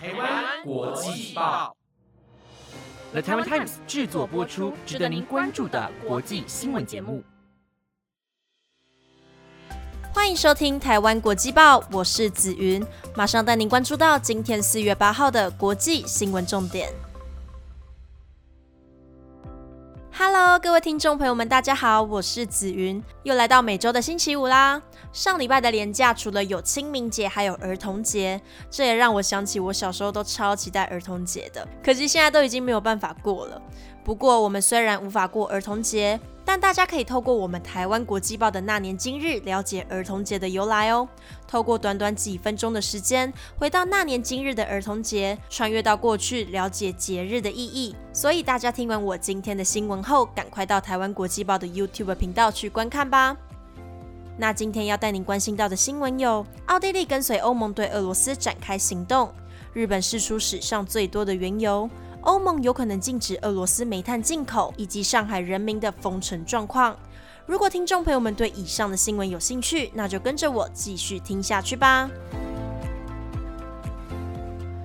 台湾国际报，The Taiwan Times 制作播出，值得您关注的国际新闻节目。欢迎收听《台湾国际报》，我是紫云，马上带您关注到今天四月八号的国际新闻重点。Hello，各位听众朋友们，大家好，我是紫云，又来到每周的星期五啦。上礼拜的连假，除了有清明节，还有儿童节，这也让我想起我小时候都超期待儿童节的，可惜现在都已经没有办法过了。不过，我们虽然无法过儿童节，但大家可以透过我们台湾国际报的那年今日，了解儿童节的由来哦。透过短短几分钟的时间，回到那年今日的儿童节，穿越到过去，了解节日的意义。所以大家听完我今天的新闻后，赶快到台湾国际报的 YouTube 频道去观看吧。那今天要带您关心到的新闻有：奥地利跟随欧盟对俄罗斯展开行动；日本释出史上最多的原油。欧盟有可能禁止俄罗斯煤炭进口，以及上海人民的封城状况。如果听众朋友们对以上的新闻有兴趣，那就跟着我继续听下去吧。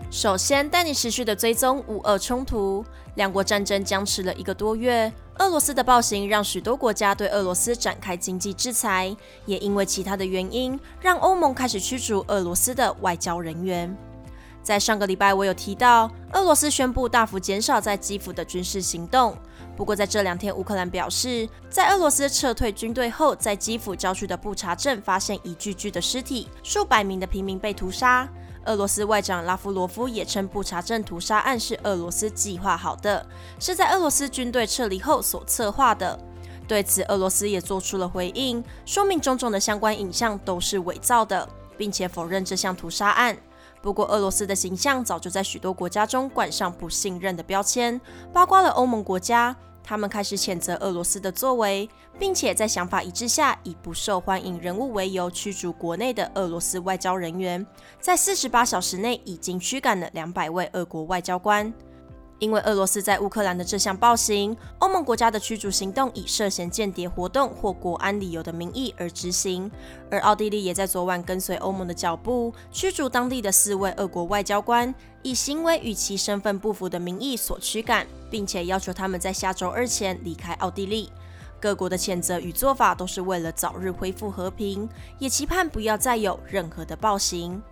首先带你持续的追踪乌俄冲突，两国战争僵持了一个多月，俄罗斯的暴行让许多国家对俄罗斯展开经济制裁，也因为其他的原因，让欧盟开始驱逐俄罗斯的外交人员。在上个礼拜，我有提到俄罗斯宣布大幅减少在基辅的军事行动。不过，在这两天，乌克兰表示，在俄罗斯撤退军队后，在基辅郊区的布查镇发现一具具的尸体，数百名的平民被屠杀。俄罗斯外长拉夫罗夫也称，布查镇屠杀案是俄罗斯计划好的，是在俄罗斯军队撤离后所策划的。对此，俄罗斯也做出了回应，说明种种的相关影像都是伪造的，并且否认这项屠杀案。不过，俄罗斯的形象早就在许多国家中冠上不信任的标签，包括了欧盟国家，他们开始谴责俄罗斯的作为，并且在想法一致下，以不受欢迎人物为由驱逐国内的俄罗斯外交人员，在四十八小时内已经驱赶了两百位俄国外交官。因为俄罗斯在乌克兰的这项暴行，欧盟国家的驱逐行动以涉嫌间谍活动或国安理由的名义而执行，而奥地利也在昨晚跟随欧盟的脚步，驱逐当地的四位俄国外交官，以行为与其身份不符的名义所驱赶，并且要求他们在下周二前离开奥地利。各国的谴责与做法都是为了早日恢复和平，也期盼不要再有任何的暴行。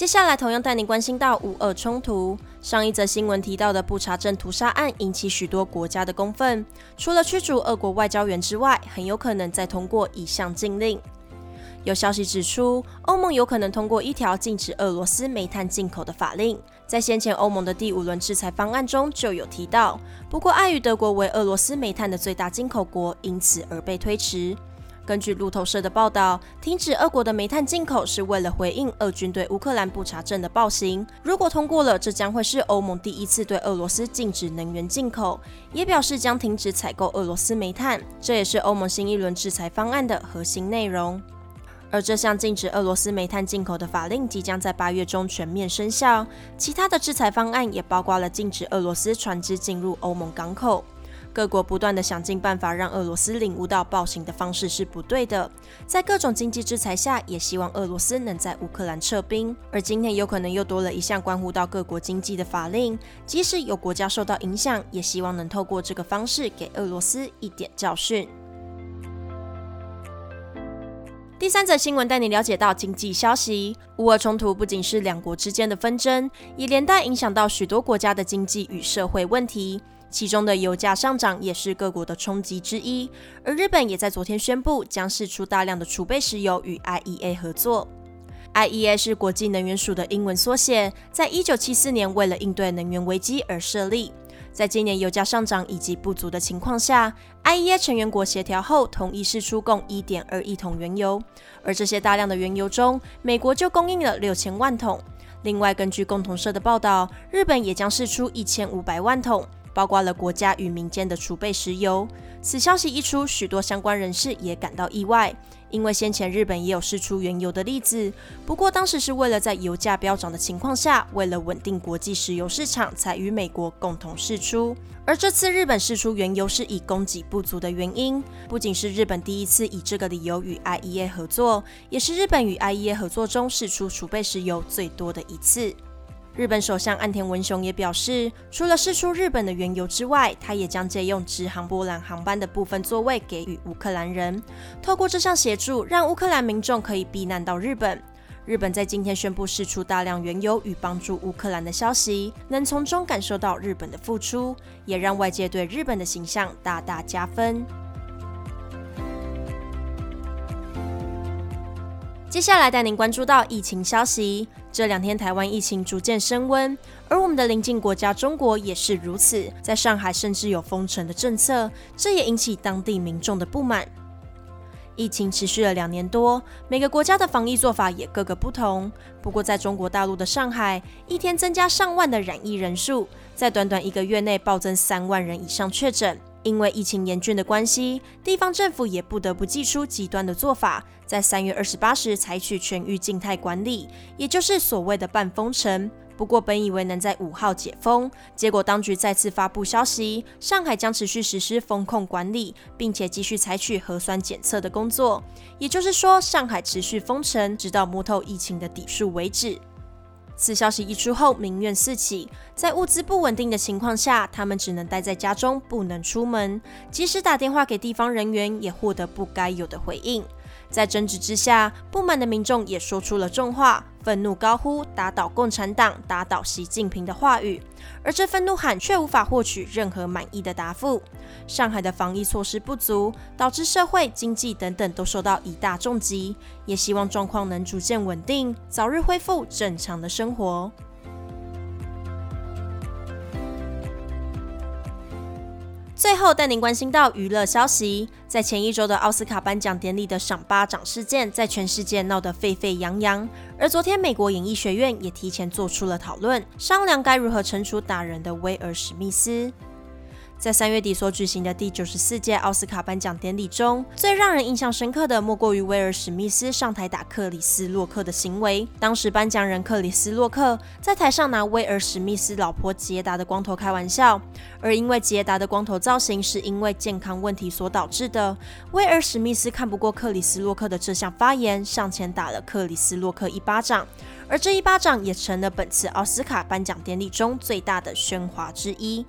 接下来，同样带您关心到乌俄冲突。上一则新闻提到的布查镇屠杀案引起许多国家的公愤，除了驱逐俄国外交员之外，很有可能再通过一项禁令。有消息指出，欧盟有可能通过一条禁止俄罗斯煤炭进口的法令，在先前欧盟的第五轮制裁方案中就有提到，不过碍于德国为俄罗斯煤炭的最大进口国，因此而被推迟。根据路透社的报道，停止俄国的煤炭进口是为了回应俄军对乌克兰布查镇的暴行。如果通过了，这将会是欧盟第一次对俄罗斯禁止能源进口，也表示将停止采购俄罗斯煤炭。这也是欧盟新一轮制裁方案的核心内容。而这项禁止俄罗斯煤炭进口的法令即将在八月中全面生效。其他的制裁方案也包括了禁止俄罗斯船只进入欧盟港口。各国不断的想尽办法让俄罗斯领悟到暴行的方式是不对的，在各种经济制裁下，也希望俄罗斯能在乌克兰撤兵。而今天有可能又多了一项关乎到各国经济的法令，即使有国家受到影响，也希望能透过这个方式给俄罗斯一点教训。第三则新闻带你了解到经济消息：乌俄冲突不仅是两国之间的纷争，也连带影响到许多国家的经济与社会问题。其中的油价上涨也是各国的冲击之一，而日本也在昨天宣布将释出大量的储备石油与 IEA 合作。IEA 是国际能源署的英文缩写，在一九七四年为了应对能源危机而设立。在今年油价上涨以及不足的情况下，IEA 成员国协调后同意释出共一点二亿桶原油，而这些大量的原油中，美国就供应了六千万桶。另外，根据共同社的报道，日本也将释出一千五百万桶。包括了国家与民间的储备石油。此消息一出，许多相关人士也感到意外，因为先前日本也有试出原油的例子，不过当时是为了在油价飙涨的情况下，为了稳定国际石油市场，才与美国共同试出。而这次日本试出原油是以供给不足的原因，不仅是日本第一次以这个理由与 IEA 合作，也是日本与 IEA 合作中试出储备石油最多的一次。日本首相岸田文雄也表示，除了释出日本的原油之外，他也将借用直航波兰航班的部分座位给予乌克兰人，透过这项协助，让乌克兰民众可以避难到日本。日本在今天宣布释出大量原油与帮助乌克兰的消息，能从中感受到日本的付出，也让外界对日本的形象大大加分。接下来带您关注到疫情消息。这两天台湾疫情逐渐升温，而我们的邻近国家中国也是如此，在上海甚至有封城的政策，这也引起当地民众的不满。疫情持续了两年多，每个国家的防疫做法也各个不同。不过在中国大陆的上海，一天增加上万的染疫人数，在短短一个月内暴增三万人以上确诊。因为疫情严峻的关系，地方政府也不得不祭出极端的做法，在三月二十八时采取全域静态管理，也就是所谓的半封城。不过，本以为能在五号解封，结果当局再次发布消息，上海将持续实施封控管理，并且继续采取核酸检测的工作。也就是说，上海持续封城，直到摸透疫情的底数为止。此消息一出后，民怨四起。在物资不稳定的情况下，他们只能待在家中，不能出门。即使打电话给地方人员，也获得不该有的回应。在争执之下，不满的民众也说出了重话，愤怒高呼“打倒共产党，打倒习近平”的话语。而这愤怒喊却无法获取任何满意的答复。上海的防疫措施不足，导致社会、经济等等都受到一大重击。也希望状况能逐渐稳定，早日恢复正常的生活。后带您关心到娱乐消息，在前一周的奥斯卡颁奖典礼的赏巴掌事件，在全世界闹得沸沸扬扬。而昨天，美国演艺学院也提前做出了讨论，商量该如何惩处打人的威尔史密斯。在三月底所举行的第九十四届奥斯卡颁奖典礼中，最让人印象深刻的莫过于威尔史密斯上台打克里斯洛克的行为。当时颁奖人克里斯洛克在台上拿威尔史密斯老婆杰达的光头开玩笑，而因为杰达的光头造型是因为健康问题所导致的，威尔史密斯看不过克里斯洛克的这项发言，上前打了克里斯洛克一巴掌，而这一巴掌也成了本次奥斯卡颁奖典礼中最大的喧哗之一。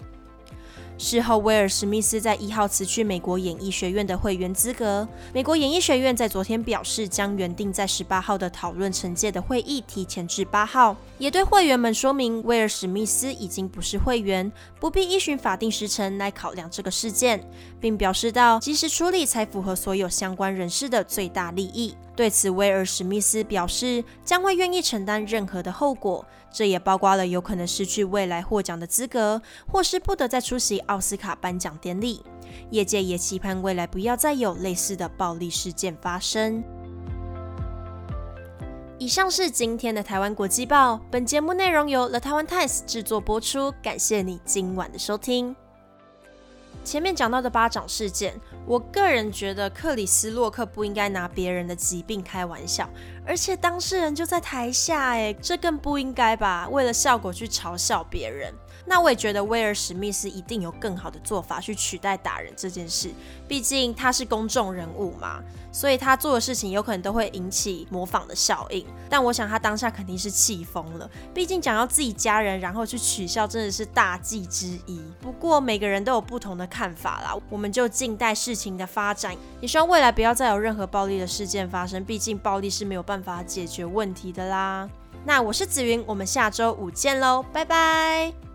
事后，威尔史密斯在一号辞去美国演艺学院的会员资格。美国演艺学院在昨天表示，将原定在十八号的讨论惩戒的会议提前至八号，也对会员们说明，威尔史密斯已经不是会员，不必依循法定时程来考量这个事件，并表示到及时处理才符合所有相关人士的最大利益。对此，威尔史密斯表示将会愿意承担任何的后果，这也包括了有可能失去未来获奖的资格，或是不得再出席奥斯卡颁奖典礼。业界也期盼未来不要再有类似的暴力事件发生。以上是今天的台湾国际报，本节目内容由 The Taiwan Times 制作播出，感谢你今晚的收听。前面讲到的巴掌事件，我个人觉得克里斯洛克不应该拿别人的疾病开玩笑，而且当事人就在台下，哎，这更不应该吧？为了效果去嘲笑别人。那我也觉得威尔史密斯一定有更好的做法去取代打人这件事，毕竟他是公众人物嘛，所以他做的事情有可能都会引起模仿的效应。但我想他当下肯定是气疯了，毕竟讲到自己家人，然后去取笑，真的是大忌之一。不过每个人都有不同的看法啦，我们就静待事情的发展。也希望未来不要再有任何暴力的事件发生，毕竟暴力是没有办法解决问题的啦。那我是紫云，我们下周五见喽，拜拜。